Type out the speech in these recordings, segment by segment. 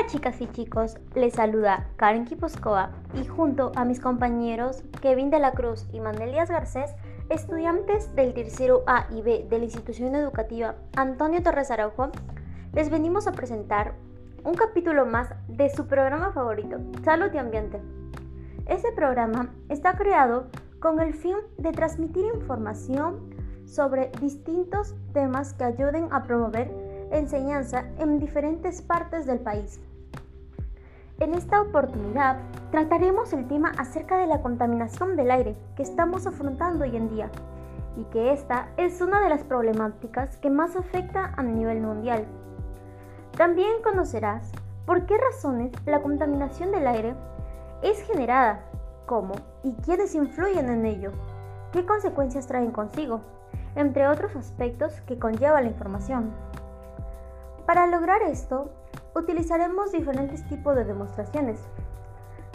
Hola chicas y chicos, les saluda Karen Kiposkova y junto a mis compañeros Kevin de la Cruz y Mandelias Garcés, estudiantes del tercero A y B de la institución educativa Antonio Torres Araujo, les venimos a presentar un capítulo más de su programa favorito, Salud y Ambiente. Este programa está creado con el fin de transmitir información sobre distintos temas que ayuden a promover enseñanza en diferentes partes del país. En esta oportunidad trataremos el tema acerca de la contaminación del aire que estamos afrontando hoy en día y que esta es una de las problemáticas que más afecta a nivel mundial. También conocerás por qué razones la contaminación del aire es generada, cómo y quiénes influyen en ello, qué consecuencias traen consigo, entre otros aspectos que conlleva la información. Para lograr esto, utilizaremos diferentes tipos de demostraciones,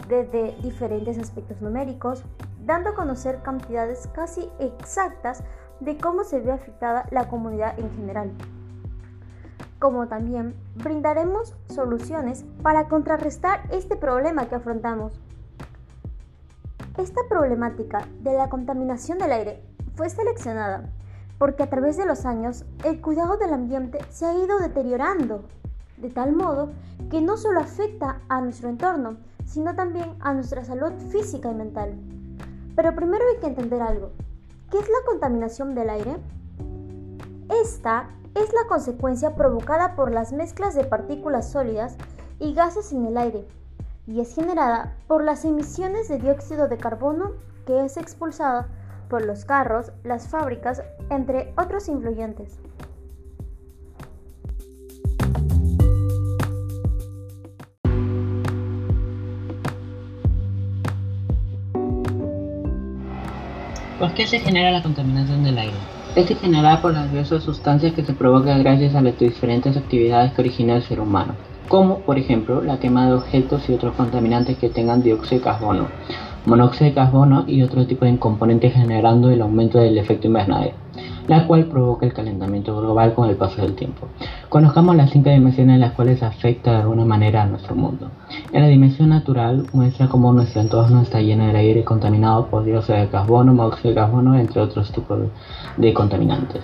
desde diferentes aspectos numéricos, dando a conocer cantidades casi exactas de cómo se ve afectada la comunidad en general. Como también brindaremos soluciones para contrarrestar este problema que afrontamos. Esta problemática de la contaminación del aire fue seleccionada porque a través de los años el cuidado del ambiente se ha ido deteriorando, de tal modo que no solo afecta a nuestro entorno, sino también a nuestra salud física y mental. Pero primero hay que entender algo. ¿Qué es la contaminación del aire? Esta es la consecuencia provocada por las mezclas de partículas sólidas y gases en el aire y es generada por las emisiones de dióxido de carbono que es expulsada por los carros, las fábricas, entre otros influyentes. ¿Por qué se genera la contaminación del aire? Es generada por las diversas sustancias que se provocan gracias a las diferentes actividades que origina el ser humano, como por ejemplo la quema de objetos y otros contaminantes que tengan dióxido de carbono, monóxido de carbono y otro tipo de componentes generando el aumento del efecto invernadero, la cual provoca el calentamiento global con el paso del tiempo. Conozcamos las cinco dimensiones en las cuales afecta de alguna manera a nuestro mundo. En la dimensión natural muestra cómo nuestro entorno está lleno de aire contaminado por dióxido de carbono, monóxido de carbono, entre otros tipos de contaminantes.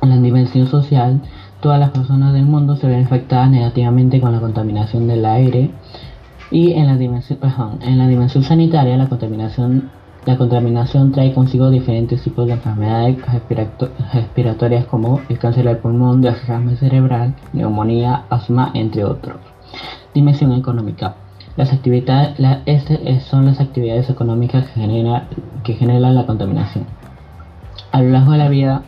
En la dimensión social, todas las personas del mundo se ven afectadas negativamente con la contaminación del aire y en la dimensión, en la dimensión sanitaria, la contaminación, la contaminación trae consigo diferentes tipos de enfermedades respiratorias como el cáncer del pulmón, derrame cerebral, neumonía, asma, entre otros. Dimensión económica. Las actividades, este son las actividades económicas que, genera, que generan la contaminación. A lo largo de la vida,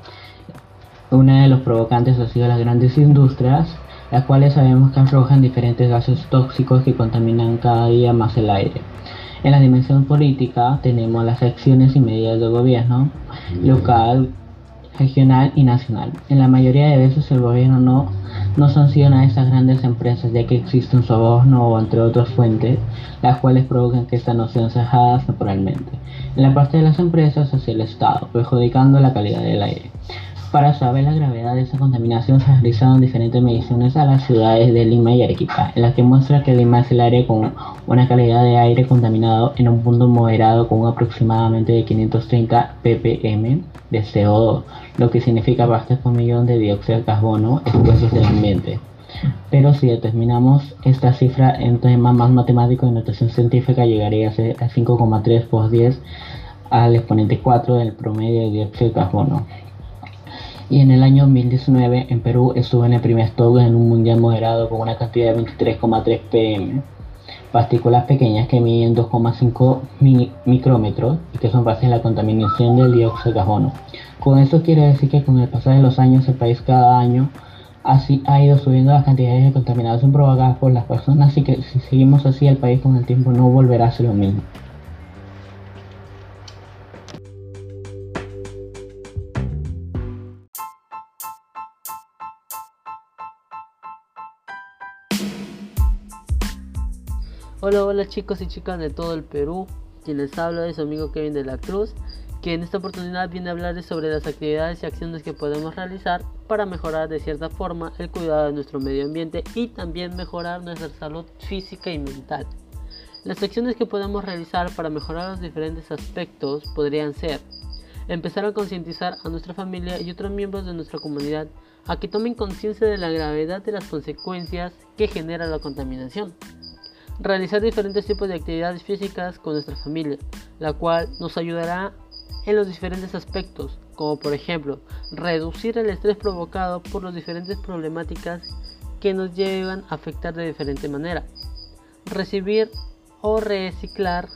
uno de los provocantes ha sido las grandes industrias, las cuales sabemos que arrojan diferentes gases tóxicos que contaminan cada día más el aire. En la dimensión política tenemos las acciones y medidas del gobierno local, regional y nacional. En la mayoría de veces el gobierno no, no sanciona a estas grandes empresas ya que existe un soborno o entre otras fuentes, las cuales provocan que estas no sean cejadas naturalmente. En la parte de las empresas hacia el Estado, perjudicando la calidad del aire. Para saber la gravedad de esa contaminación se realizaron diferentes mediciones a las ciudades de Lima y Arequipa, en las que muestra que Lima es el área con una calidad de aire contaminado en un punto moderado con aproximadamente de 530 ppm de CO2, lo que significa partes por millón de dióxido de carbono expuestos del ambiente. Pero si determinamos esta cifra en tema más matemático de notación científica llegaría a ser a 5,3 por 10 al exponente 4 del promedio de dióxido de carbono y en el año 2019 en Perú estuvo en el primer stock en un mundial moderado con una cantidad de 23,3 pm. Partículas pequeñas que miden 2,5 micrómetros y que son bases de la contaminación del dióxido de carbono. Con esto quiere decir que con el pasar de los años el país cada año así ha ido subiendo las cantidades de contaminación provocadas por las personas y que si seguimos así el país con el tiempo no volverá a ser lo mismo. Hola, hola chicos y chicas de todo el Perú. Quien les habla es su amigo Kevin de la Cruz, que en esta oportunidad viene a hablar sobre las actividades y acciones que podemos realizar para mejorar de cierta forma el cuidado de nuestro medio ambiente y también mejorar nuestra salud física y mental. Las acciones que podemos realizar para mejorar los diferentes aspectos podrían ser empezar a concientizar a nuestra familia y otros miembros de nuestra comunidad a que tomen conciencia de la gravedad de las consecuencias que genera la contaminación. Realizar diferentes tipos de actividades físicas con nuestra familia, la cual nos ayudará en los diferentes aspectos, como por ejemplo reducir el estrés provocado por las diferentes problemáticas que nos llevan a afectar de diferente manera, recibir o reciclar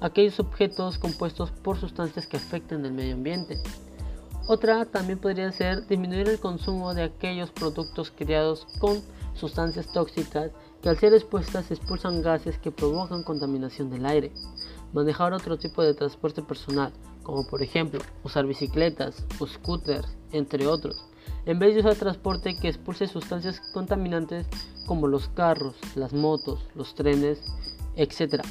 aquellos objetos compuestos por sustancias que afecten el medio ambiente. Otra también podría ser disminuir el consumo de aquellos productos creados con sustancias tóxicas que al ser expuestas expulsan gases que provocan contaminación del aire. Manejar otro tipo de transporte personal, como por ejemplo usar bicicletas o scooters, entre otros, en vez de usar transporte que expulse sustancias contaminantes como los carros, las motos, los trenes, etc.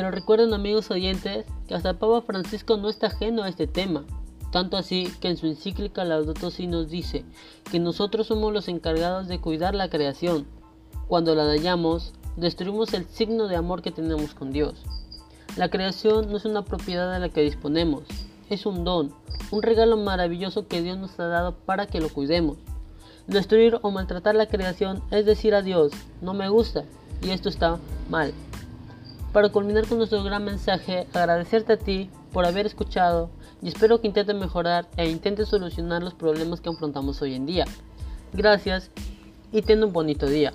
Pero recuerden amigos oyentes que hasta Papa Francisco no está ajeno a este tema. Tanto así que en su encíclica Laudato Si nos dice que nosotros somos los encargados de cuidar la creación. Cuando la dañamos, destruimos el signo de amor que tenemos con Dios. La creación no es una propiedad de la que disponemos, es un don, un regalo maravilloso que Dios nos ha dado para que lo cuidemos. Destruir o maltratar la creación es decir a Dios, no me gusta, y esto está mal. Para culminar con nuestro gran mensaje, agradecerte a ti por haber escuchado y espero que intentes mejorar e intentes solucionar los problemas que afrontamos hoy en día. Gracias y ten un bonito día.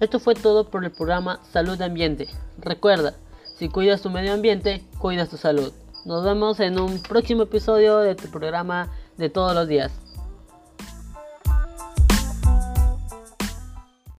Esto fue todo por el programa Salud Ambiente. Recuerda, si cuidas tu medio ambiente, cuidas tu salud. Nos vemos en un próximo episodio de tu programa de todos los días.